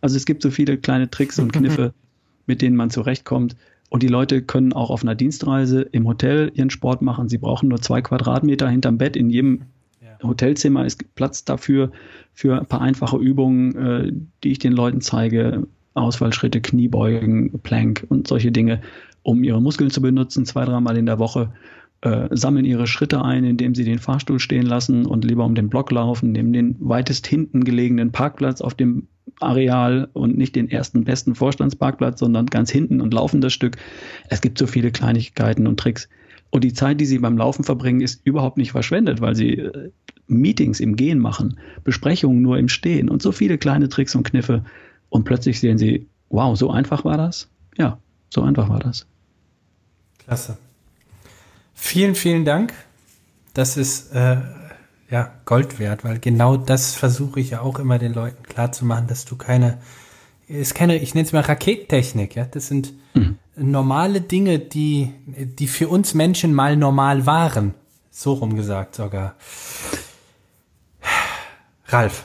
Also es gibt so viele kleine Tricks und Kniffe, (laughs) mit denen man zurechtkommt. Und die Leute können auch auf einer Dienstreise im Hotel ihren Sport machen. Sie brauchen nur zwei Quadratmeter hinterm Bett. In jedem Hotelzimmer ist Platz dafür für ein paar einfache Übungen, äh, die ich den Leuten zeige. Ausfallschritte, Kniebeugen, Plank und solche Dinge, um ihre Muskeln zu benutzen, zwei, dreimal in der Woche. Äh, sammeln ihre Schritte ein, indem sie den Fahrstuhl stehen lassen und lieber um den Block laufen, nehmen den weitest hinten gelegenen Parkplatz auf dem Areal und nicht den ersten besten Vorstandsparkplatz, sondern ganz hinten und laufen das Stück. Es gibt so viele Kleinigkeiten und Tricks. Und die Zeit, die sie beim Laufen verbringen, ist überhaupt nicht verschwendet, weil sie äh, Meetings im Gehen machen, Besprechungen nur im Stehen und so viele kleine Tricks und Kniffe. Und plötzlich sehen sie, wow, so einfach war das? Ja, so einfach war das. Klasse. Vielen, vielen Dank. Das ist äh, ja Gold wert, weil genau das versuche ich ja auch immer den Leuten klarzumachen, dass du keine, ist keine, ich nenne es mal Raketentechnik, ja. Das sind mhm. Normale Dinge, die, die für uns Menschen mal normal waren. So rum gesagt sogar. Ralf,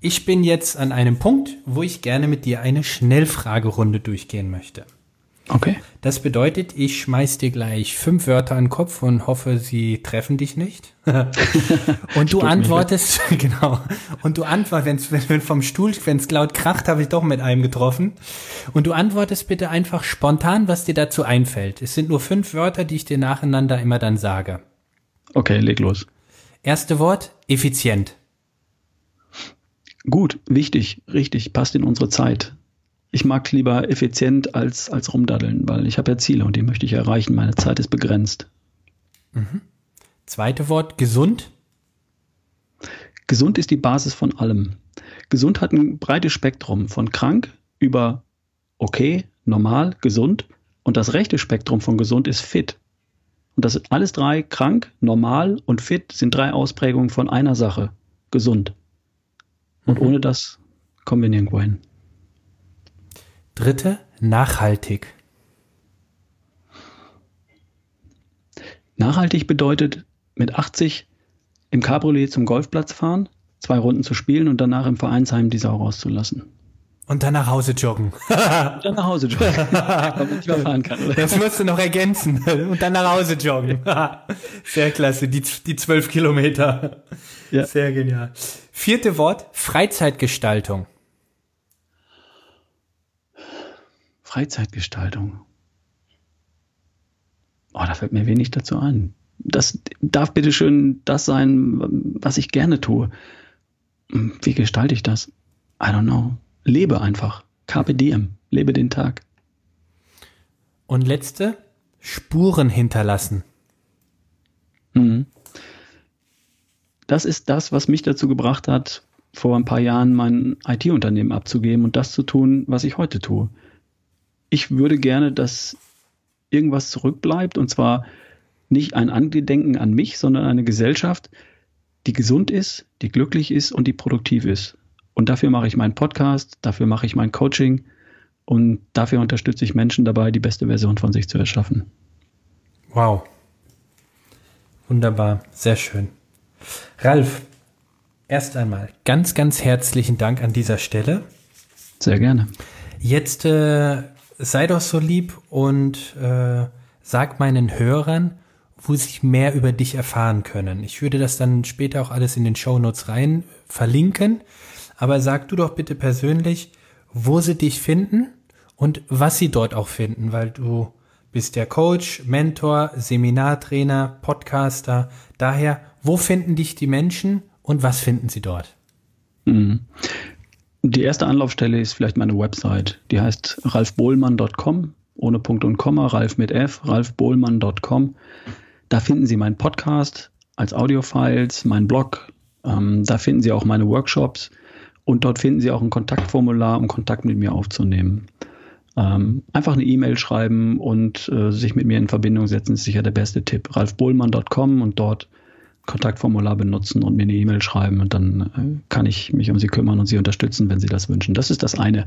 ich bin jetzt an einem Punkt, wo ich gerne mit dir eine Schnellfragerunde durchgehen möchte. Okay. Das bedeutet, ich schmeiß dir gleich fünf Wörter an den Kopf und hoffe, sie treffen dich nicht. (laughs) und du antwortest, (laughs) genau. Und du antwortest, wenn, wenn vom Stuhl, wenn es laut kracht, habe ich doch mit einem getroffen. Und du antwortest bitte einfach spontan, was dir dazu einfällt. Es sind nur fünf Wörter, die ich dir nacheinander immer dann sage. Okay, leg los. Erste Wort, effizient. Gut, wichtig, richtig, passt in unsere Zeit ich mag lieber effizient als, als rumdaddeln, weil ich habe ja Ziele und die möchte ich erreichen. Meine Zeit ist begrenzt. Mhm. Zweite Wort, gesund. Gesund ist die Basis von allem. Gesund hat ein breites Spektrum von krank über okay, normal, gesund. Und das rechte Spektrum von gesund ist fit. Und das sind alles drei, krank, normal und fit, sind drei Ausprägungen von einer Sache, gesund. Und mhm. ohne das kommen wir nirgendwo hin. Dritte, nachhaltig. Nachhaltig bedeutet mit 80 im Cabriolet zum Golfplatz fahren, zwei Runden zu spielen und danach im Vereinsheim die Sau rauszulassen. Und dann nach Hause joggen. und dann nach Hause joggen. (laughs) nicht mehr fahren kann. Oder? Das musst du noch ergänzen. Und dann nach Hause joggen. (laughs) Sehr klasse. Die, die zwölf Kilometer. Ja. Sehr genial. Vierte Wort, Freizeitgestaltung. Freizeitgestaltung. Oh, da fällt mir wenig dazu ein. Das darf bitte schön das sein, was ich gerne tue. Wie gestalte ich das? I don't know. Lebe einfach. Carpe diem. Lebe den Tag. Und letzte, Spuren hinterlassen. Mhm. Das ist das, was mich dazu gebracht hat, vor ein paar Jahren mein IT-Unternehmen abzugeben und das zu tun, was ich heute tue ich würde gerne, dass irgendwas zurückbleibt und zwar nicht ein Angedenken an mich, sondern eine Gesellschaft, die gesund ist, die glücklich ist und die produktiv ist. Und dafür mache ich meinen Podcast, dafür mache ich mein Coaching und dafür unterstütze ich Menschen dabei, die beste Version von sich zu erschaffen. Wow. Wunderbar, sehr schön. Ralf, erst einmal ganz, ganz herzlichen Dank an dieser Stelle. Sehr gerne. Jetzt äh, sei doch so lieb und äh, sag meinen Hörern, wo sie mehr über dich erfahren können. Ich würde das dann später auch alles in den Show Notes rein verlinken. Aber sag du doch bitte persönlich, wo sie dich finden und was sie dort auch finden, weil du bist der Coach, Mentor, Seminartrainer, Podcaster. Daher, wo finden dich die Menschen und was finden sie dort? Mhm. Die erste Anlaufstelle ist vielleicht meine Website. Die heißt ralfbohlmann.com, ohne Punkt und Komma, Ralf mit F, ralfbohlmann.com. Da finden Sie meinen Podcast als Audiofiles, meinen Blog. Ähm, da finden Sie auch meine Workshops und dort finden Sie auch ein Kontaktformular, um Kontakt mit mir aufzunehmen. Ähm, einfach eine E-Mail schreiben und äh, sich mit mir in Verbindung setzen, ist sicher der beste Tipp. ralfbohlmann.com und dort Kontaktformular benutzen und mir eine E-Mail schreiben und dann äh, kann ich mich um Sie kümmern und Sie unterstützen, wenn Sie das wünschen. Das ist das eine.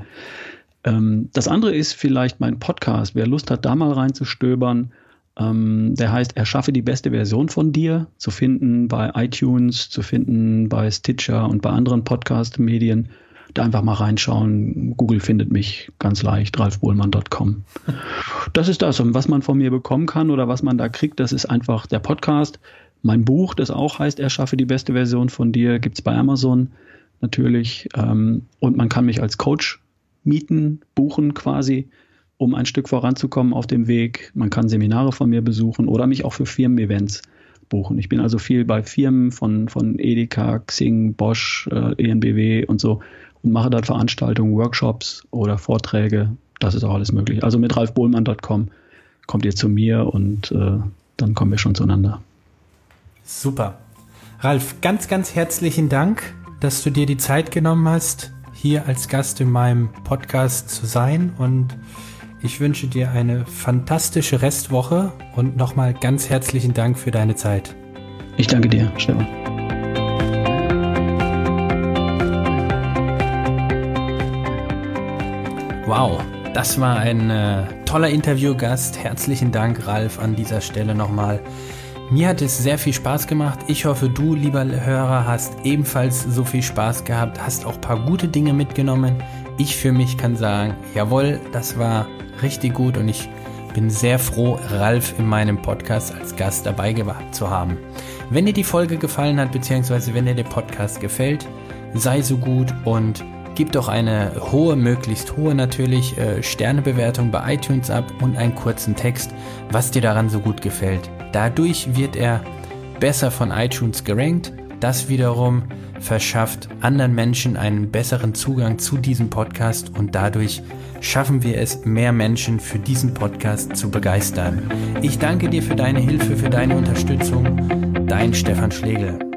Ähm, das andere ist vielleicht mein Podcast. Wer Lust hat, da mal reinzustöbern, ähm, der heißt Erschaffe die beste Version von dir, zu finden bei iTunes, zu finden bei Stitcher und bei anderen Podcast-Medien. Da einfach mal reinschauen. Google findet mich ganz leicht, ralfbohlmann.com. Das ist das. Und was man von mir bekommen kann oder was man da kriegt, das ist einfach der Podcast. Mein Buch, das auch heißt, erschaffe die beste Version von dir, gibt's bei Amazon natürlich. Ähm, und man kann mich als Coach mieten, buchen quasi, um ein Stück voranzukommen auf dem Weg. Man kann Seminare von mir besuchen oder mich auch für Firmen-Events buchen. Ich bin also viel bei Firmen von, von Edeka, Xing, Bosch, äh, ENBW und so und mache dort Veranstaltungen, Workshops oder Vorträge. Das ist auch alles möglich. Also mit ralfbohlmann.com kommt ihr zu mir und äh, dann kommen wir schon zueinander. Super. Ralf, ganz, ganz herzlichen Dank, dass du dir die Zeit genommen hast, hier als Gast in meinem Podcast zu sein und ich wünsche dir eine fantastische Restwoche und nochmal ganz herzlichen Dank für deine Zeit. Ich danke dir, Stefan. Wow, das war ein äh, toller Interviewgast. Herzlichen Dank, Ralf, an dieser Stelle nochmal. Mir hat es sehr viel Spaß gemacht. Ich hoffe, du, lieber Hörer, hast ebenfalls so viel Spaß gehabt, hast auch ein paar gute Dinge mitgenommen. Ich für mich kann sagen, jawohl, das war richtig gut und ich bin sehr froh, Ralf in meinem Podcast als Gast dabei gehabt zu haben. Wenn dir die Folge gefallen hat, beziehungsweise wenn dir der Podcast gefällt, sei so gut und Gib doch eine hohe, möglichst hohe natürlich äh, Sternebewertung bei iTunes ab und einen kurzen Text, was dir daran so gut gefällt. Dadurch wird er besser von iTunes gerankt. Das wiederum verschafft anderen Menschen einen besseren Zugang zu diesem Podcast und dadurch schaffen wir es, mehr Menschen für diesen Podcast zu begeistern. Ich danke dir für deine Hilfe, für deine Unterstützung. Dein Stefan Schlegel.